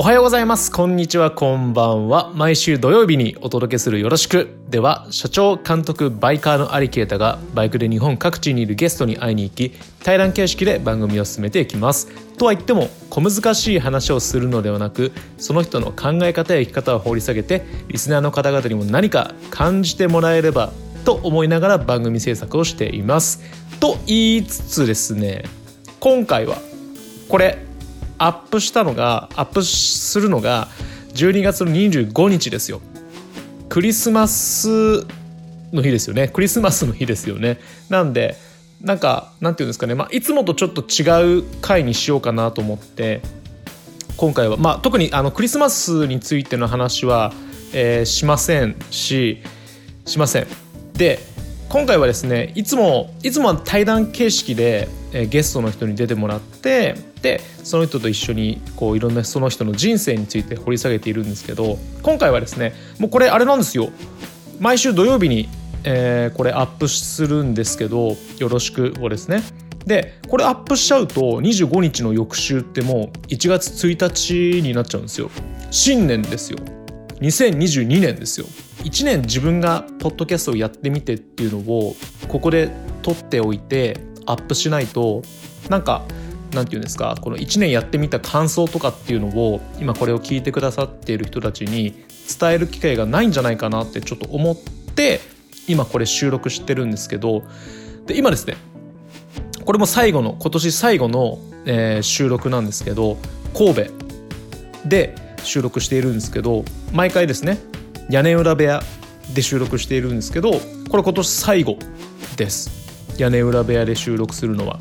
おはようございます。こんにちは、こんばんは。毎週土曜日にお届けするよろしく。では、社長、監督、バイカーのアリケータがバイクで日本各地にいるゲストに会いに行き、対談形式で番組を進めていきます。とは言っても、小難しい話をするのではなく、その人の考え方や生き方を掘り下げて、リスナーの方々にも何か感じてもらえればと思いながら番組制作をしています。と言いつつですね、今回はこれアップしたのがアップするのが12月の25日ですよ。クリスマスの日ですよね。クリスマスの日ですよね。なんでなんかなんていうんですかね、まあ、いつもとちょっと違う回にしようかなと思って今回は、まあ、特にあのクリスマスについての話は、えーしませんししません。で今回はですねいつもいつもは対談形式で、えーゲストの人に出てもらってでその人と一緒にこういろんなその人の人生について掘り下げているんですけど今回はですねもうこれあれなんですよ。毎週土曜日に、えーこれアップするんですけど「よろしく」をですね。でこれアップしちゃうと25日の翌週ってもう1月1日になっちゃうんですよ。新年ですよ。2022年ですよ。1年自分がポッドキャストをやってみてっていうのをここで撮っておいてアップしないとなんかなんていうんですかこの1年やってみた感想とかっていうのを今これを聞いてくださっている人たちに伝える機会がないんじゃないかなってちょっと思って今これ収録してるんですけどで今ですねこれも最後の今年最後の、えー収録なんですけど神戸で収録しているんですけど毎回ですね屋根裏部屋で収録しているんですけどこれ今年最後です屋根裏部屋で収録するのは。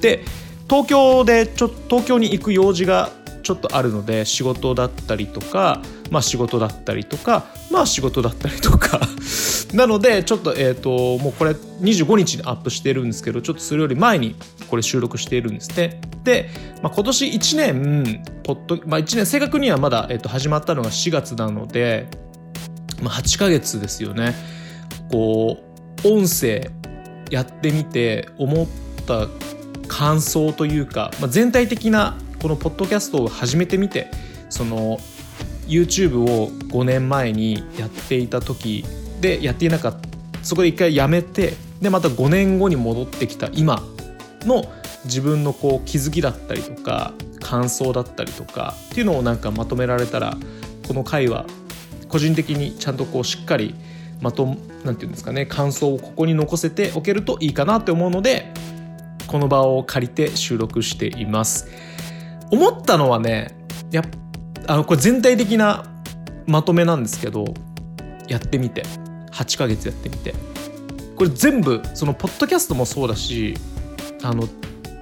で東京でちょ東京に行く用事がちょっとあるので仕事だったりとかまあ仕事だったりとかまあ仕事だったりとか。なのでちょっとえっ、ともうこれ25日にアップしてるんですけどちょっとそれより前にこれ収録しているんですねで、まあ、今年1年ポッド、まあ、1年正確にはまだ、えっと始まったのが4月なので、まあ、8ヶ月ですよね。こう音声やってみて思った感想というか、まあ、全体的なこのポッドキャストを始めてみてその YouTube を5年前にやっていた時でやっていなかったそこで一回やめてでまた5年後に戻ってきた今の自分のこう気づきだったりとか感想だったりとかっていうのをなんかまとめられたらこの回は個人的にちゃんとこうしっかりまとなんていうんですかね感想をここに残せておけるといいかなって思うのでこの場を借りて収録しています思ったのはねやあのこれ全体的なまとめなんですけどやってみて8ヶ月やってみてこれ全部そのポッドキャストもそうだしあの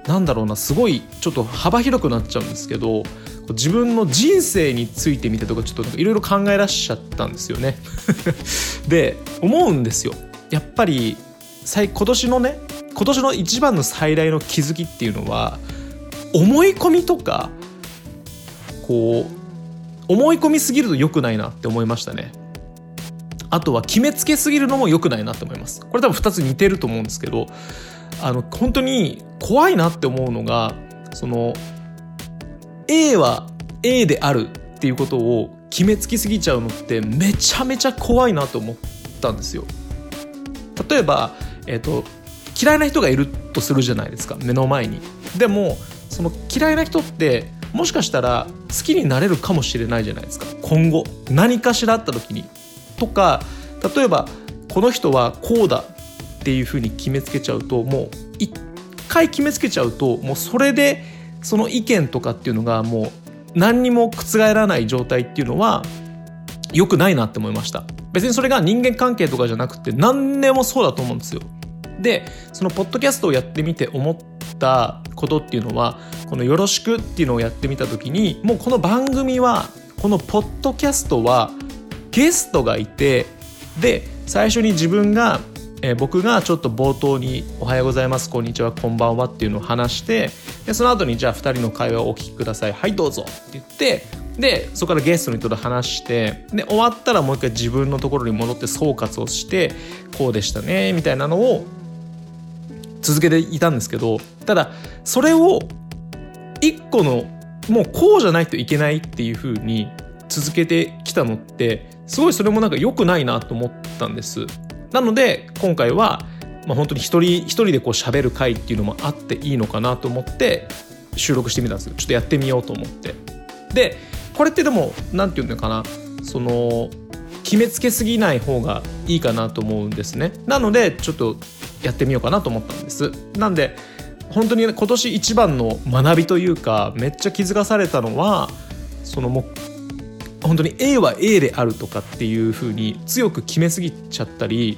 なんだろうなすごいちょっと幅広くなっちゃうんですけど自分の人生についてみてとかちょっといろいろ考えらっしゃったんですよね。で思うんですよ。やっぱり今年のね今年の一番の最大の気づきっていうのは思い込みとかこう思い込みすぎると良くないなって思いましたね。あとは決めつけすぎるのも良くないなって思います。これ多分2つ似てると思うんですけどあの本当に怖いなって思うのがその A は A であるっていうことを決めつきすぎちゃうのってめちゃめちゃ怖いなと思ったんですよ。例えば、えっと嫌いな人がいるとするじゃないですか目の前に。でもその嫌いな人ってもしかしたら好きになれるかもしれないじゃないですか今後何かしらあった時に。とか例えばこの人はこうだっていうふうに決めつけちゃうともう一回決めつけちゃうともうそれでその意見とかっていうのがもう何にも覆らない状態っていうのは良くないなって思いました別にそれが人間関係とかじゃなくて何でもそうだと思うんですよでそのポッドキャストをやってみて思ったことっていうのはこの「よろしく」っていうのをやってみた時にもうこの番組はこのポッドキャストはゲストがいてで最初に自分が、えー僕がちょっと冒頭に「おはようございますこんにちはこんばんは」っていうのを話してでその後にじゃあ2人の会話をお聞きください。はいどうぞって言ってでそこからゲストの人と話してで終わったらもう一回自分のところに戻って総括をしてこうでしたねみたいなのを続けていたんですけどただそれを一個のもうこうじゃないといけないっていう風に続けてきたのってすごいそれもなんか良くないなと思ったんです。なので今回は、まあ、本当に一人一人でこう喋る回っていうのもあっていいのかなと思って収録してみたんですよ。ちょっとやってみようと思って。でこれってでも何て言うのかな。その決めつけすぎない方がいいかなと思うんですね。なのでちょっとやってみようかなと思ったんです。なんで本当に今年一番の学びというかめっちゃ気づかされたのはそのも本当に A は A であるとかっていう風に強く決めすぎちゃったり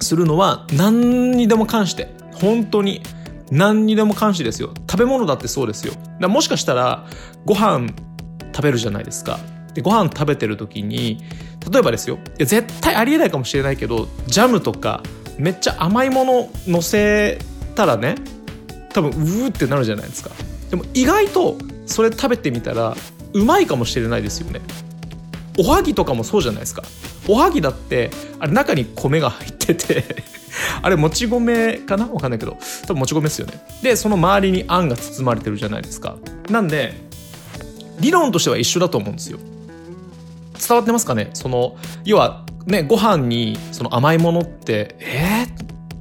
するのは何にでも関して本当に何にでも関してですよ。食べ物だってそうですよ。だもしかしたらご飯食べるじゃないですか。でご飯食べてる時に例えばですよ。いや絶対ありえないかもしれないけどジャムとかめっちゃ甘いもの乗せたらね多分うーってなるじゃないですか。でも意外とそれ食べてみたらうまいかもしれないですよね。おはぎとかもそうじゃないですか。おはぎだってあれ中に米が入ってて あれもち米かな？わかんないけど多分もち米ですよね。でその周りにあんが包まれてるじゃないですか。なんで理論としては一緒だと思うんですよ。伝わってますかね？その要はねご飯にその甘いものってえ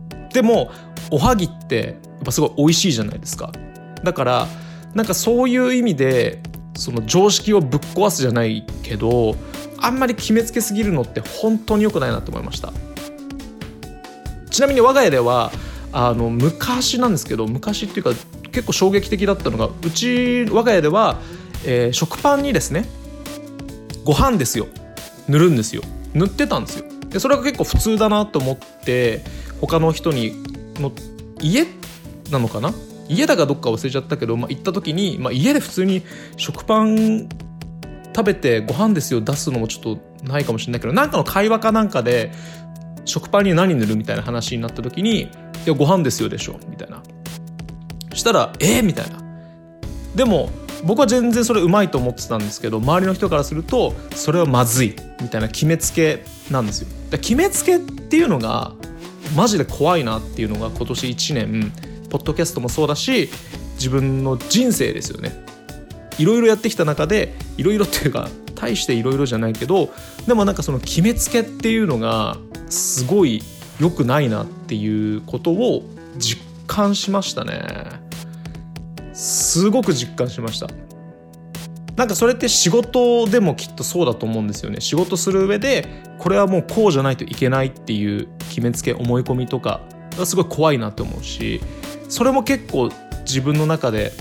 ー、でもおはぎってやっぱすごい美味しいじゃないですか。だからなんかそういう意味でその常識をぶっ壊すじゃないけどあんまり決めつけすぎるのって本当に良くないなと思いました。ちなみに我が家ではあの昔なんですけど昔っていうか結構衝撃的だったのがうち我が家では、えー、食パンにですねご飯ですよ。塗るんですよ。塗ってたんですよ。でそれが結構普通だなと思って他の人にの家なのかな？家だかどっか忘れちゃったけど、まあ、行った時に、まあ、家で普通に食パン食べてご飯ですよ出すのもちょっとないかもしれないけどなんかの会話かなんかで食パンに何塗るみたいな話になった時に「いやご飯ですよ」でしょみたいな。したら「えー、みたいな。でも僕は全然それうまいと思ってたんですけど周りの人からするとそれはまずいみたいな決めつけなんですよ。決めつけっていうのがマジで怖いなっていうのが今年1年ポッドキャストもそうだし自分の人生ですよね。いろいろやってきた中でいろいろっていうか大していろいろじゃないけどでもなんかその決めつけっていうのがすごい良くないなっていうことを実感しましたね。すごく実感しました。なんかそれって仕事でもきっとそうだと思うんですよね。仕事する上でこれはもうこうじゃないといけないっていう決めつけ思い込みとかがすごい怖いなって思うしそれも結構自分の中で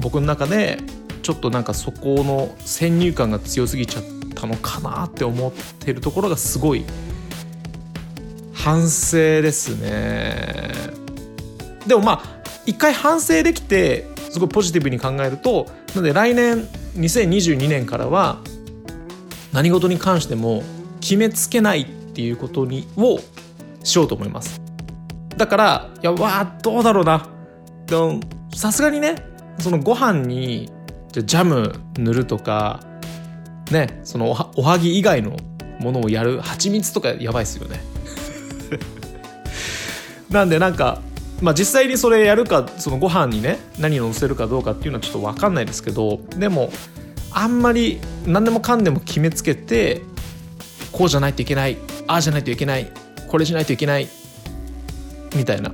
僕の中でちょっとなんかそこの先入観が強すぎちゃったのかなって思ってるところがすごい反省ですね。でもまあ一回反省できてすごいポジティブに考えるとなので来年2022年からは何事に関しても決めつけないっていうことにをしようと思います。だからいやわあどうだろうな。さすがにねそのご飯にじゃジャム塗るとかねそのおはおはぎ以外のものをやる蜂蜜とかやばいっすよね。なんでなんかまあ実際にそれやるかそのご飯にね何を乗せるかどうかっていうのはちょっと分かんないですけどでもあんまり何でもかんでも決めつけてこうじゃないといけないああじゃないといけないこれしないといけないみたいな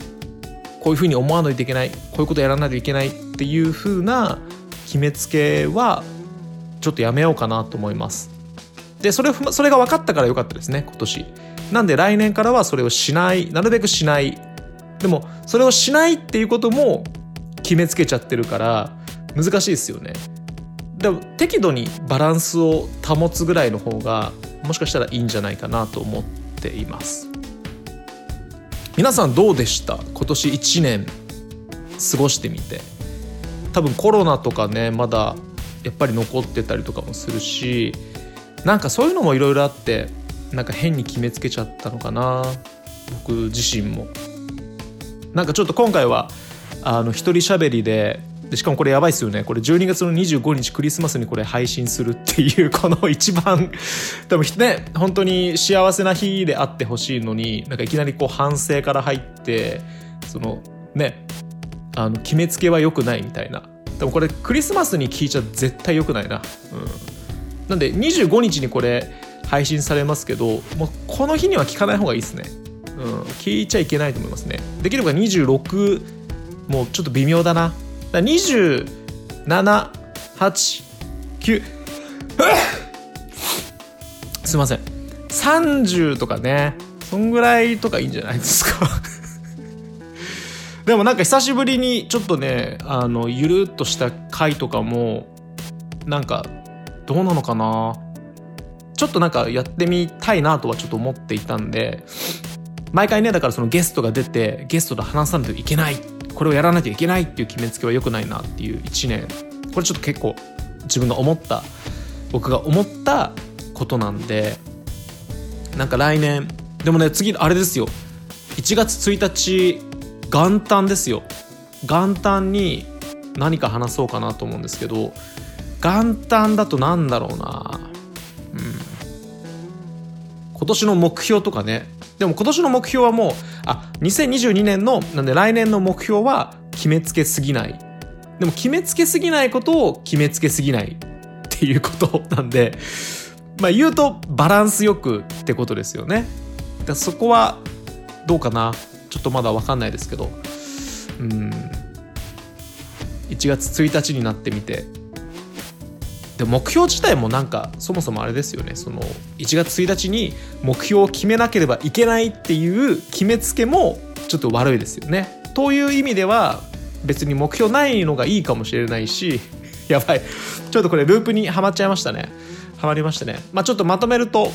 こういうふうに思わないといけないこういうことやらないといけないっていうふうな決めつけはちょっとやめようかなと思います。でそれそれが分かったからよかったですね今年。なんで来年からはそれをしないなるべくしないでもそれをしないっていうことも決めつけちゃってるから難しいですよね。でも適度にバランスを保つぐらいの方がもしかしたらいいんじゃないかなと思っています。皆さんどうでした？今年1年過ごしてみて。多分コロナとかねまだやっぱり残ってたりとかもするしなんかそういうのもいろいろあってなんか変に決めつけちゃったのかな。僕自身も。なんかちょっと今回はあの一人喋りででしかもこれやばいっすよね。これ12月の25日クリスマスにこれ配信するっていうこの一番多分ね本当に幸せな日であってほしいのになんかいきなりこう反省から入ってそのねあの決めつけは良くないみたいな。でもこれクリスマスに聞いちゃ絶対良くないな、うん、なんで25日にこれ配信されますけどもうこの日には聞かない方がいいですね、うん、聞いちゃいけないと思いますね。できれば26もうちょっと微妙だな。だ2789 すいません。30とかねそんぐらいとかいいんじゃないですか。でもなんか久しぶりにちょっとねあのゆるっとした回とかもなんかどうなのかな。ちょっとなんかやってみたいなとはちょっと思っていたんで毎回ねだからそのゲストが出てゲストと話さないといけないこれをやらないといけないっていう決めつけは良くないなっていう1年。これちょっと結構自分が思った僕が思ったことなんでなんか来年でもね次あれですよ。1月1日元旦ですよ。元旦に何か話そうかなと思うんですけど元旦だと何だろうな。うん。今年の目標とかねでも今年の目標はもうあ2022年のなんで来年の目標は決めつけすぎない。でも決めつけすぎないことを決めつけすぎないっていうことなんでまあ言うとバランスよくってことですよね。だそこはどうかな。ちょっとまだ分かんないですけど。うん。1月1日になってみてで目標自体もなんかそもそもあれですよねその1月1日に目標を決めなければいけないっていう決めつけもちょっと悪いですよね。という意味では別に目標ないのがいいかもしれないし やばいちょっとこれループにはまっちゃいましたねはまりましたねまあちょっとまとめると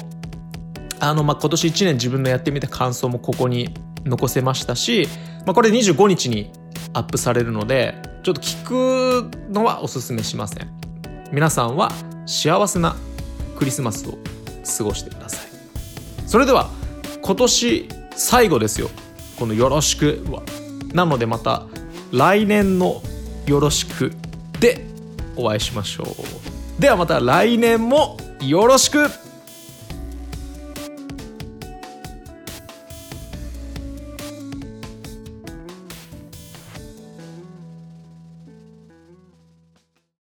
あの、まあ、今年1年自分のやってみた感想もここに残せましたし、まあ、これ25日にアップされるので、ちょっと聞くのはおすすめしません。皆さんは幸せなクリスマスを過ごしてください。それでは、今年最後ですよ。このよろしくは。なのでまた来年のよろしくでお会いしましょう。ではまた来年もよろしく